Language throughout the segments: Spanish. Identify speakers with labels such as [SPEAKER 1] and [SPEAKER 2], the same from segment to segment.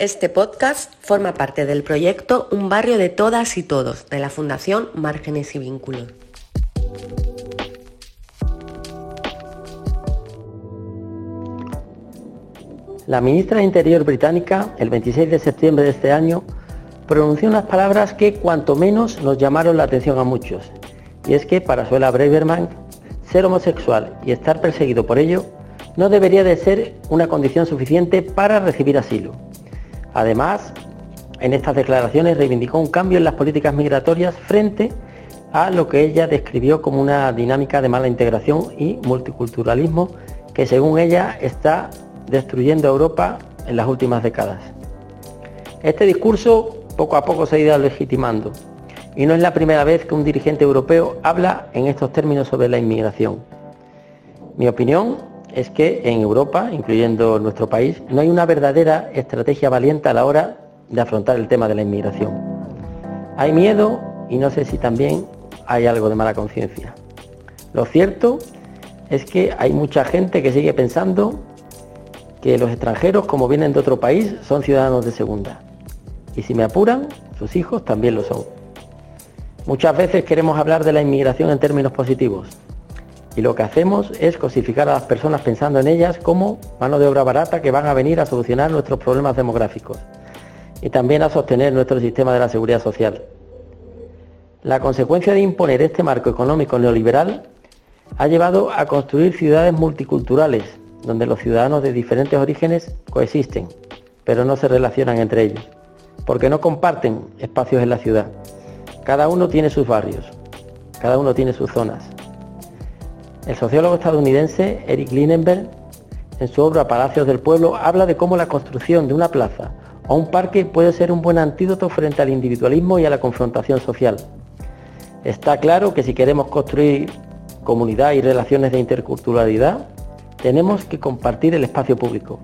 [SPEAKER 1] Este podcast forma parte del proyecto Un barrio de todas y todos de la Fundación Márgenes y Vínculos.
[SPEAKER 2] La ministra de Interior británica, el 26 de septiembre de este año, pronunció unas palabras que cuanto menos nos llamaron la atención a muchos. Y es que para Suela Braverman, ser homosexual y estar perseguido por ello no debería de ser una condición suficiente para recibir asilo. Además, en estas declaraciones reivindicó un cambio en las políticas migratorias frente a lo que ella describió como una dinámica de mala integración y multiculturalismo que según ella está destruyendo Europa en las últimas décadas. Este discurso poco a poco se ha ido legitimando y no es la primera vez que un dirigente europeo habla en estos términos sobre la inmigración. Mi opinión es que en Europa, incluyendo nuestro país, no hay una verdadera estrategia valiente a la hora de afrontar el tema de la inmigración. Hay miedo y no sé si también hay algo de mala conciencia. Lo cierto es que hay mucha gente que sigue pensando que los extranjeros, como vienen de otro país, son ciudadanos de segunda. Y si me apuran, sus hijos también lo son. Muchas veces queremos hablar de la inmigración en términos positivos, y lo que hacemos es cosificar a las personas pensando en ellas como mano de obra barata que van a venir a solucionar nuestros problemas demográficos y también a sostener nuestro sistema de la seguridad social. La consecuencia de imponer este marco económico neoliberal ha llevado a construir ciudades multiculturales, donde los ciudadanos de diferentes orígenes coexisten, pero no se relacionan entre ellos, porque no comparten espacios en la ciudad. Cada uno tiene sus barrios, cada uno tiene sus zonas. El sociólogo estadounidense Eric Linenberg, en su obra Palacios del Pueblo, habla de cómo la construcción de una plaza o un parque puede ser un buen antídoto frente al individualismo y a la confrontación social. Está claro que si queremos construir comunidad y relaciones de interculturalidad, tenemos que compartir el espacio público.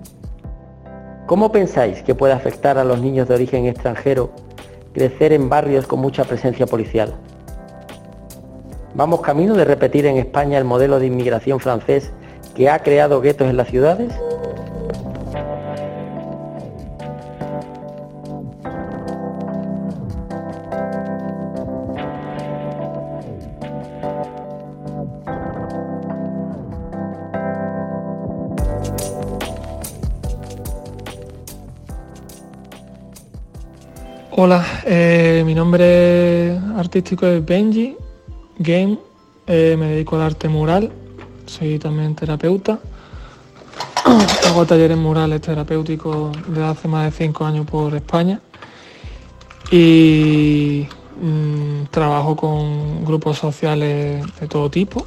[SPEAKER 2] ¿Cómo pensáis que puede afectar a los niños de origen extranjero crecer en barrios con mucha presencia policial? ¿Vamos camino de repetir en España el modelo de inmigración francés que ha creado guetos en las ciudades?
[SPEAKER 3] Hola, eh, mi nombre artístico es Benji Game, eh, me dedico al arte mural, soy también terapeuta. Hago talleres murales terapéuticos desde hace más de cinco años por España y mm, trabajo con grupos sociales de todo tipo.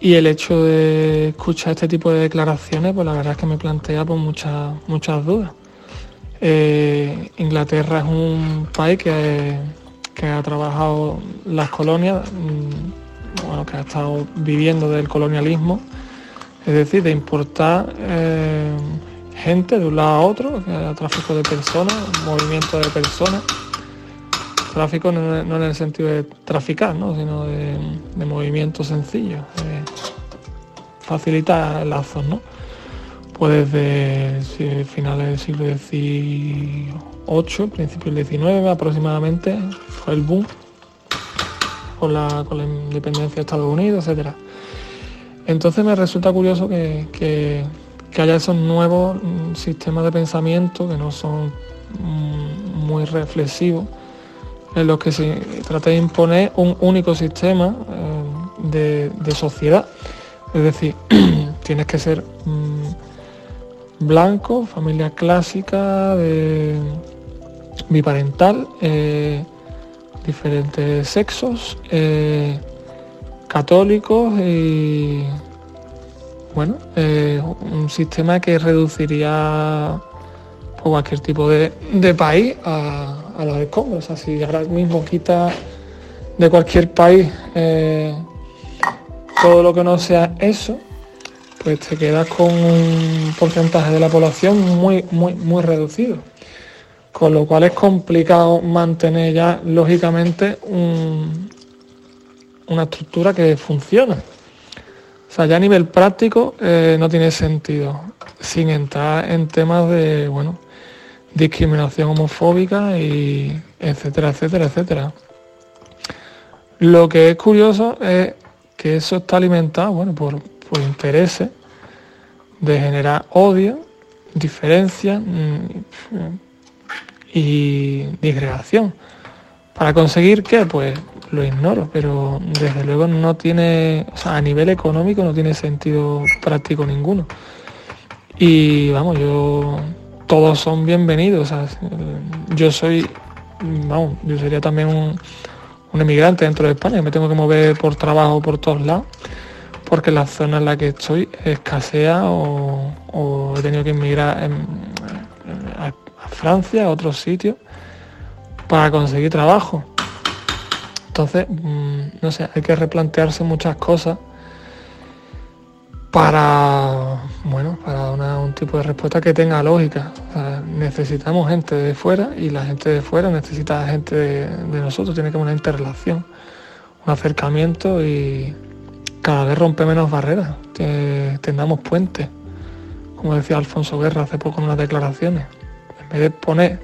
[SPEAKER 3] Y el hecho de escuchar este tipo de declaraciones, pues la verdad es que me plantea pues, muchas, dudas. Eh, Inglaterra es un país que que ha trabajado las colonias, mm, bueno, que ha estado viviendo del colonialismo, es decir, de importar eh, gente de un lado a otro, tráfico de personas, movimiento de personas. Tráfico no, en el sentido de traficar, sino de, movimiento sencillo, facilitar lazos, ¿no? Pues desde finales del siglo XVIII, principios del XIX aproximadamente, fue el boom con la, independencia de Estados Unidos, etc. Entonces me resulta curioso que, haya esos nuevos mm, sistemas de pensamiento que no son mm, muy reflexivos, en los que se trata de imponer un único sistema eh, de, sociedad. Es decir, tienes que ser mm, blanco, familia clásica, de biparental, eh, diferentes sexos, eh, católicos y bueno, eh, un sistema que reduciría cualquier tipo de, país a, a, los escombros. O si ahora mismo quita de cualquier país todo lo que no sea eso, pues te quedas con un porcentaje de la población muy, muy, muy reducido. Con lo cual es complicado mantener ya, lógicamente, una estructura que funciona. O sea, ya a nivel práctico eh, no tiene sentido, sin entrar en temas de, bueno, discriminación homofóbica y etcétera, etcétera, etcétera. Lo que es curioso es que eso está alimentado, bueno, por, por intereses de generar odio, diferencia mm, y disgregación. ¿Para conseguir qué? Pues lo ignoro, pero desde luego no tiene, o a nivel económico no tiene sentido práctico ninguno. Y vamos, yo, todos son bienvenidos. yo soy, vamos, yo sería también un, un emigrante dentro de España, me tengo que mover por trabajo por todos lados, porque la zona en la que estoy escasea o, he tenido que emigrar a, Francia, a otros sitios, para conseguir trabajo. Entonces, mm, no sé, hay que replantearse muchas cosas para, bueno, para un tipo de respuesta que tenga lógica. necesitamos gente de fuera y la gente de fuera necesita gente de, nosotros, tiene que haber una interrelación, un acercamiento y cada vez rompe menos barreras, que tengamos puentes, como decía Alfonso Guerra hace poco en unas declaraciones. En vez de poner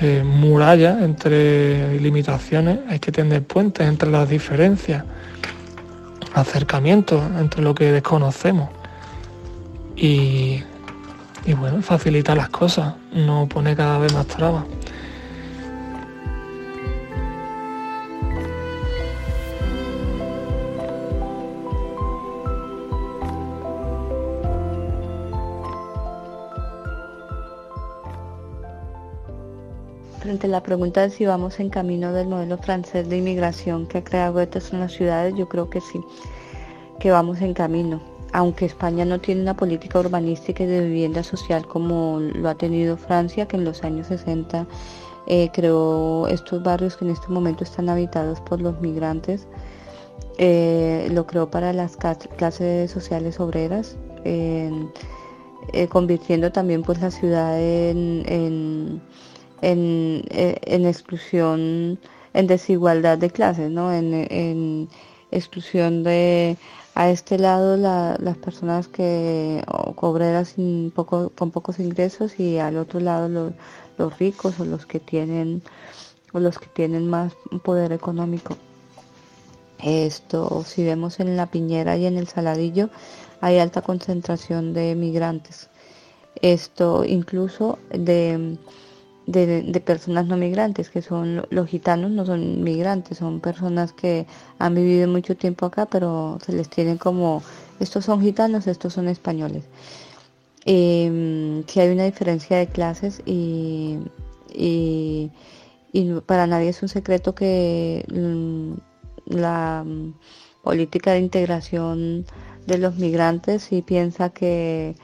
[SPEAKER 3] eh, murallas entre limitaciones, hay que tener puentes entre las diferencias acercamiento entre lo que desconocemos y, y bueno, facilita las cosas, no pone cada vez más trabas.
[SPEAKER 4] Frente la pregunta de si vamos en camino del modelo francés de inmigración que ha creado estas en las ciudades, yo creo que sí, que vamos en camino. Aunque España no tiene una política urbanística y de vivienda social como lo ha tenido Francia, que en los años 60 eh, creó estos barrios que en este momento están habitados por los migrantes, eh, lo creó para las clases sociales obreras, eh, convirtiendo también pues la ciudad en en, exclusión, en desigualdad de clases, ¿no? En, exclusión de a este lado las personas que cobreras poco, con pocos ingresos y al otro lado los, los ricos o los que tienen o los que tienen más poder económico. Esto, si vemos en la Piñera y en el Saladillo, hay alta concentración de migrantes. Esto incluso de de, personas no migrantes, que son los gitanos, no son migrantes, son personas que han vivido mucho tiempo acá, pero se les tiene como, estos son gitanos, estos son españoles. Eh, que hay una diferencia de clases y, y, para nadie es un secreto que mm, la mm, política de integración de los migrantes y piensa que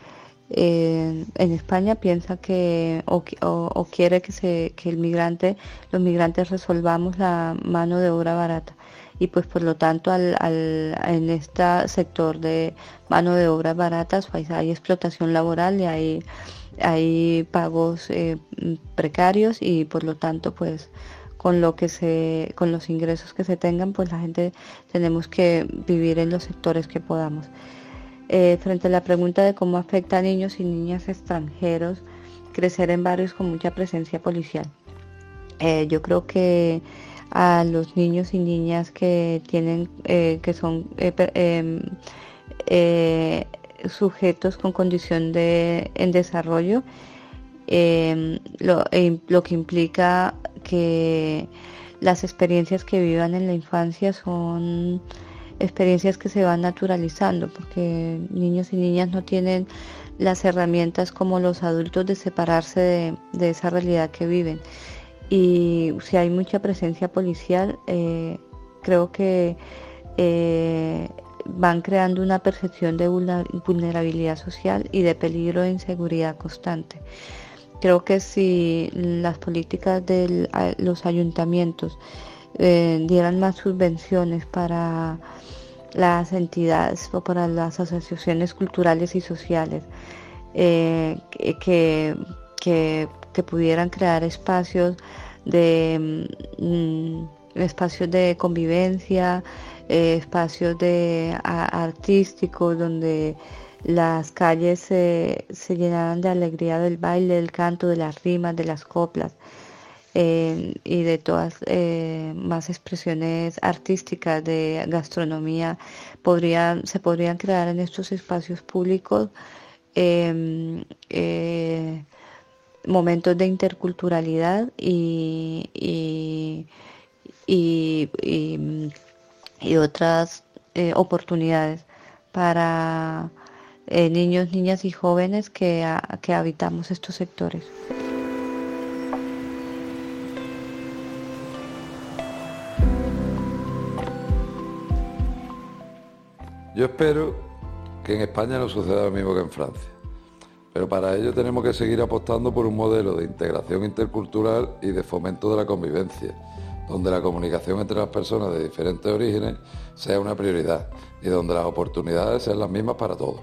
[SPEAKER 4] en España piensa que o, quiere que, se, que el migrante, los migrantes resolvamos la mano de obra barata. Y pues por lo tanto al, en este sector de mano de obra baratas pues hay explotación laboral y hay, hay pagos eh, precarios y por lo tanto pues con lo que se con los ingresos que se tengan pues la gente tenemos que vivir en los sectores que podamos eh, frente a la pregunta de cómo afecta a niños y niñas extranjeros crecer en barrios con mucha presencia policial. Eh, yo creo que a los niños y niñas que tienen, eh, que son em, sujetos con condición de en desarrollo, em, lo, lo que implica que las experiencias que vivan en la infancia son experiencias que se van naturalizando, porque niños y niñas no tienen las herramientas como los adultos de separarse de, esa realidad que viven. Y si hay mucha presencia policial, eh, creo que eh, van creando una percepción de vulnerabilidad social y de peligro e inseguridad constante. Creo que si las políticas de los ayuntamientos eh, dieran más subvenciones para las entidades o para las asociaciones culturales y sociales eh, que, que, pudieran crear espacios de mm, espacios de convivencia, eh, espacios de artísticos donde las calles se llenaron de alegría del baile, del canto, de las rimas, de las coplas. Eh, y de todas eh, más expresiones artísticas de gastronomía podrían, se podrían crear en estos espacios públicos em, eh, momentos de interculturalidad y, y, y, otras oportunidades para niños, niñas y jóvenes que, que habitamos estos sectores.
[SPEAKER 5] Yo espero que en España no suceda lo mismo que en Francia, pero para ello tenemos que seguir apostando por un modelo de integración intercultural y de fomento de la convivencia, donde la comunicación entre las personas de diferentes orígenes sea una prioridad y donde las oportunidades sean las mismas para todos.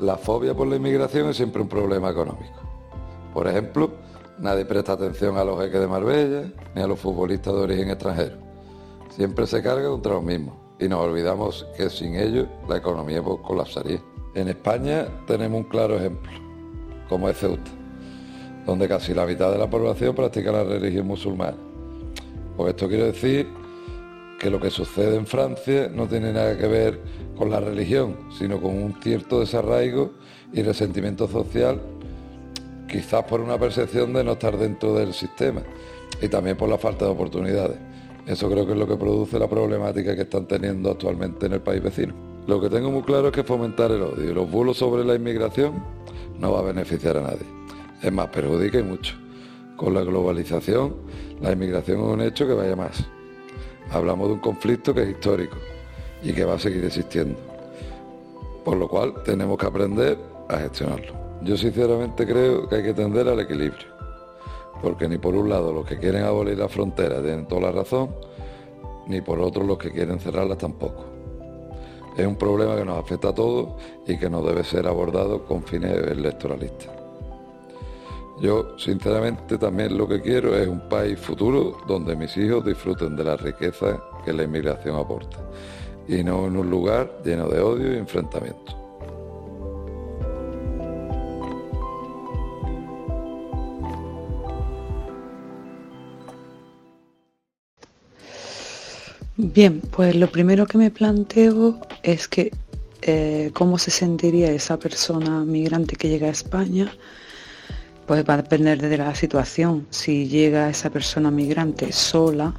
[SPEAKER 5] La fobia por la inmigración es siempre un problema económico. Por ejemplo, nadie presta atención a los jeques de Marbella ni a los futbolistas de origen extranjero. Siempre se carga contra los mismos y nos olvidamos que sin ellos la economía pues, colapsaría. En España tenemos un claro ejemplo, como es Ceuta, donde casi la mitad de la población practica la religión musulmana. Pues esto quiere decir que lo que sucede en Francia no tiene nada que ver con la religión, sino con un cierto desarraigo y resentimiento social, quizás por una percepción de no estar dentro del sistema y también por la falta de oportunidades. Eso creo que es lo que produce la problemática que están teniendo actualmente en el país vecino. Lo que tengo muy claro es que fomentar el odio y los bulos sobre la inmigración no va a beneficiar a nadie. Es más, perjudica y mucho. Con la globalización, la inmigración es un hecho que vaya más. Hablamos de un conflicto que es histórico y que va a seguir existiendo. Por lo cual tenemos que aprender a gestionarlo. Yo sinceramente creo que hay que tender al equilibrio porque ni por un lado los que quieren abolir la frontera tienen toda la razón, ni por otro los que quieren cerrarlas tampoco. Es un problema que nos afecta a todos y que no debe ser abordado con fines electoralistas. Yo, sinceramente, también lo que quiero es un país futuro donde mis hijos disfruten de la riqueza que la inmigración aporta y no en un lugar lleno de odio y enfrentamiento.
[SPEAKER 6] Bien, pues lo primero que me planteo es que eh, cómo se sentiría esa persona migrante que llega a España, pues va a depender de la situación. Si llega esa persona migrante sola,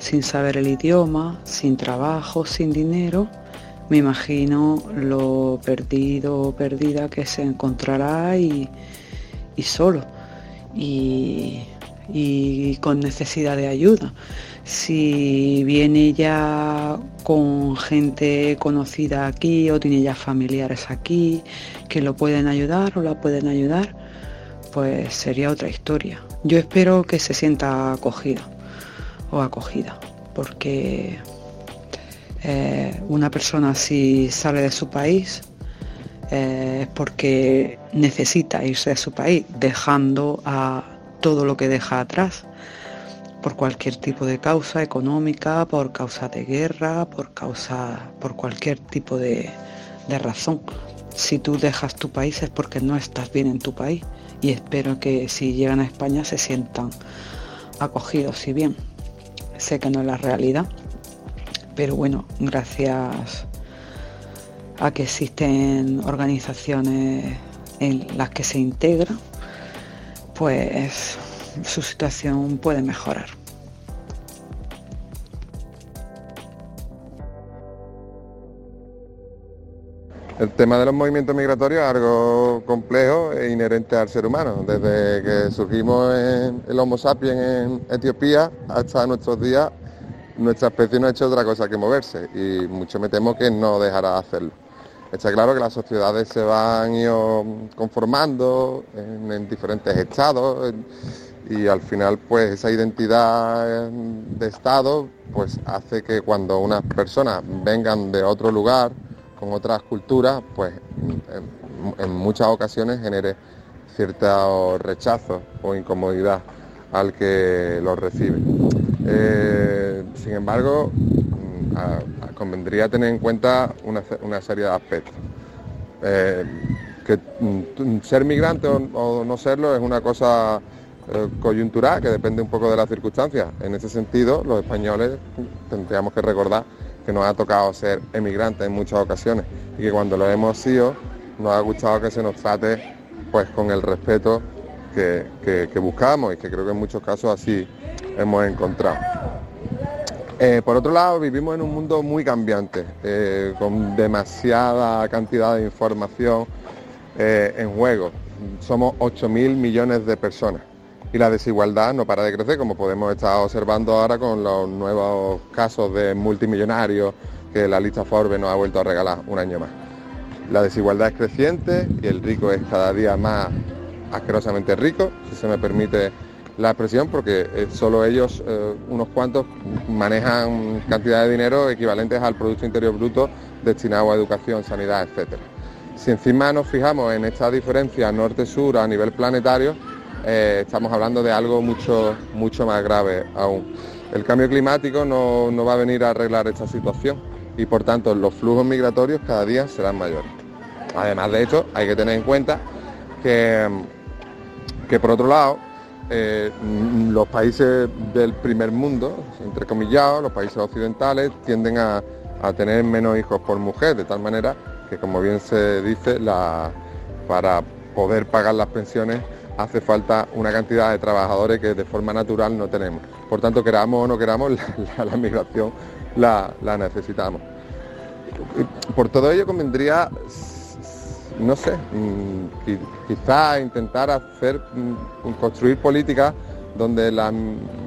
[SPEAKER 6] sin saber el idioma, sin trabajo, sin dinero, me imagino lo perdido o perdida que se encontrará y, solo y con necesidad de ayuda si viene ya con gente conocida aquí o tiene ya familiares aquí que lo pueden ayudar o la pueden ayudar, pues sería otra historia. Yo espero que se sienta acogida o acogida, porque eh, una persona si sale de su país eh, es porque necesita irse de su país, dejando a todo lo que deja atrás por cualquier tipo de causa económica, por causa de guerra, por causa, por cualquier tipo de, razón. Si tú dejas tu país es porque no estás bien en tu país y espero que si llegan a España se sientan acogidos si bien. Sé que no es la realidad, pero bueno, gracias a que existen organizaciones en las que se integran, pues su situación puede mejorar.
[SPEAKER 7] El tema de los movimientos migratorios es algo complejo e inherente al ser humano. Desde que surgimos el Homo sapiens en Etiopía hasta nuestros días, nuestra especie no ha hecho otra cosa que moverse y mucho me temo que no dejará de hacerlo. Está claro que las sociedades se van conformando en, diferentes estados y al final pues esa identidad de Estado pues hace que cuando unas personas vengan de otro lugar con otras culturas pues en, muchas ocasiones genere cierto rechazo o incomodidad al que los recibe. Eh, sin embargo, mm, convendría tener en cuenta una, serie de aspectos. eh, que mm, ser migrante o, no serlo es una cosa eh, coyuntural que depende un poco de las circunstancias. En ese sentido, los españoles tendríamos que recordar que nos ha tocado ser emigrantes en muchas ocasiones y que cuando lo hemos sido nos ha gustado que se nos trate pues con el respeto que, que buscamos y que creo que en muchos casos así hemos encontrado. Eh, por otro lado, vivimos en un mundo muy cambiante, eh, con demasiada cantidad de información en juego. Somos 8.000 millones de personas y la desigualdad no para de crecer, como podemos estar observando ahora con los nuevos casos de multimillonarios que la lista Forbes nos ha vuelto a regalar un año más. La desigualdad es creciente y el rico es cada día más asquerosamente rico, si se me permite la expresión porque eh, solo ellos, eh, unos cuantos, manejan cantidades de dinero equivalentes al Producto Interior Bruto destinado a educación, sanidad, etc. Si encima nos fijamos en esta diferencia norte-sur a nivel planetario, eh, estamos hablando de algo mucho, mucho más grave aún. El cambio climático no, no va a venir a arreglar esta situación y por tanto los flujos migratorios cada día serán mayores. Además de esto, hay que tener en cuenta que, que por otro lado, eh, los países del primer mundo, entre comillados, los países occidentales, tienden a, tener menos hijos por mujer, de tal manera que, como bien se dice, para poder pagar las pensiones hace falta una cantidad de trabajadores que de forma natural no tenemos. Por tanto, queramos o no queramos, la, migración la, necesitamos. Por todo ello convendría no sé, mm, quizá intentar hacer, mm, construir políticas donde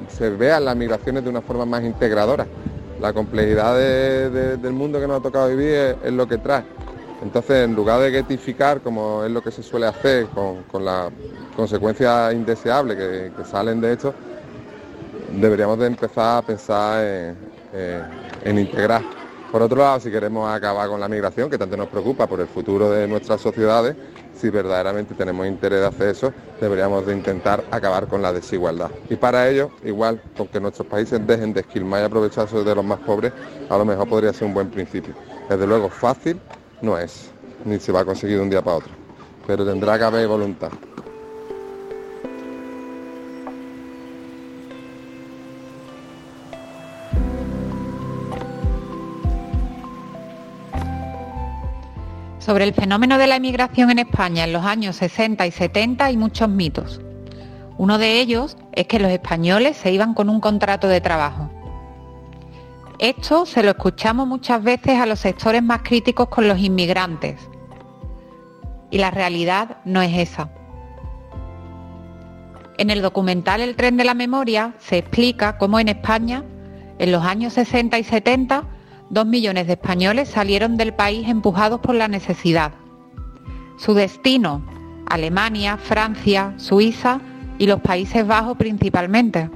[SPEAKER 7] se vean las migraciones de una forma más integradora. La complejidad del mundo que nos ha tocado vivir es, lo que trae. Entonces, en lugar de getificar, como es lo que se suele hacer con, las consecuencias indeseables que, salen de esto, deberíamos de empezar a pensar en integrar. Por otro lado, si queremos acabar con la migración, que tanto nos preocupa por el futuro de nuestras sociedades, si verdaderamente tenemos interés de hacer eso, deberíamos de intentar acabar con la desigualdad. Y para ello, igual, con que nuestros países dejen de esquilmar y aprovecharse de los más pobres, a lo mejor podría ser un buen principio. Desde luego, fácil no es, ni se va a conseguir de un día para otro, pero tendrá que haber voluntad.
[SPEAKER 8] Sobre el fenómeno de la emigración en España en los años 60 y 70 hay muchos mitos. Uno de ellos es que los españoles se iban con un contrato de trabajo. Esto se lo escuchamos muchas veces a los sectores más críticos con los inmigrantes. Y la realidad no es esa. En el documental El tren de la memoria se explica cómo en España, en los años 60 y 70, Dos millones de españoles salieron del país empujados por la necesidad. Su destino, Alemania, Francia, Suiza y los Países Bajos principalmente.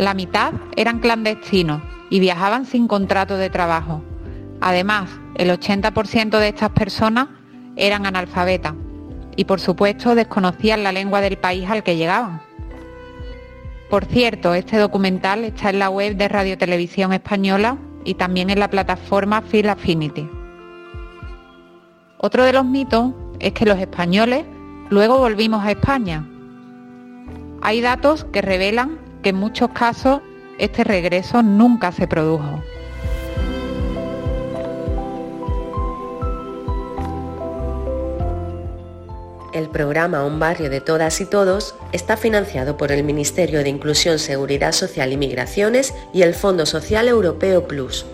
[SPEAKER 8] La mitad eran clandestinos y viajaban sin contrato de trabajo. Además, el 80% de estas personas eran analfabetas y por supuesto desconocían la lengua del país al que llegaban. Por cierto, este documental está en la web de Radio Televisión Española y también en la plataforma Phil Affinity. Otro de los mitos es que los españoles luego volvimos a España. Hay datos que revelan que en muchos casos este regreso nunca se produjo.
[SPEAKER 1] El programa Un barrio de todas y todos está financiado por el Ministerio de Inclusión, Seguridad Social y Migraciones y el Fondo Social Europeo Plus.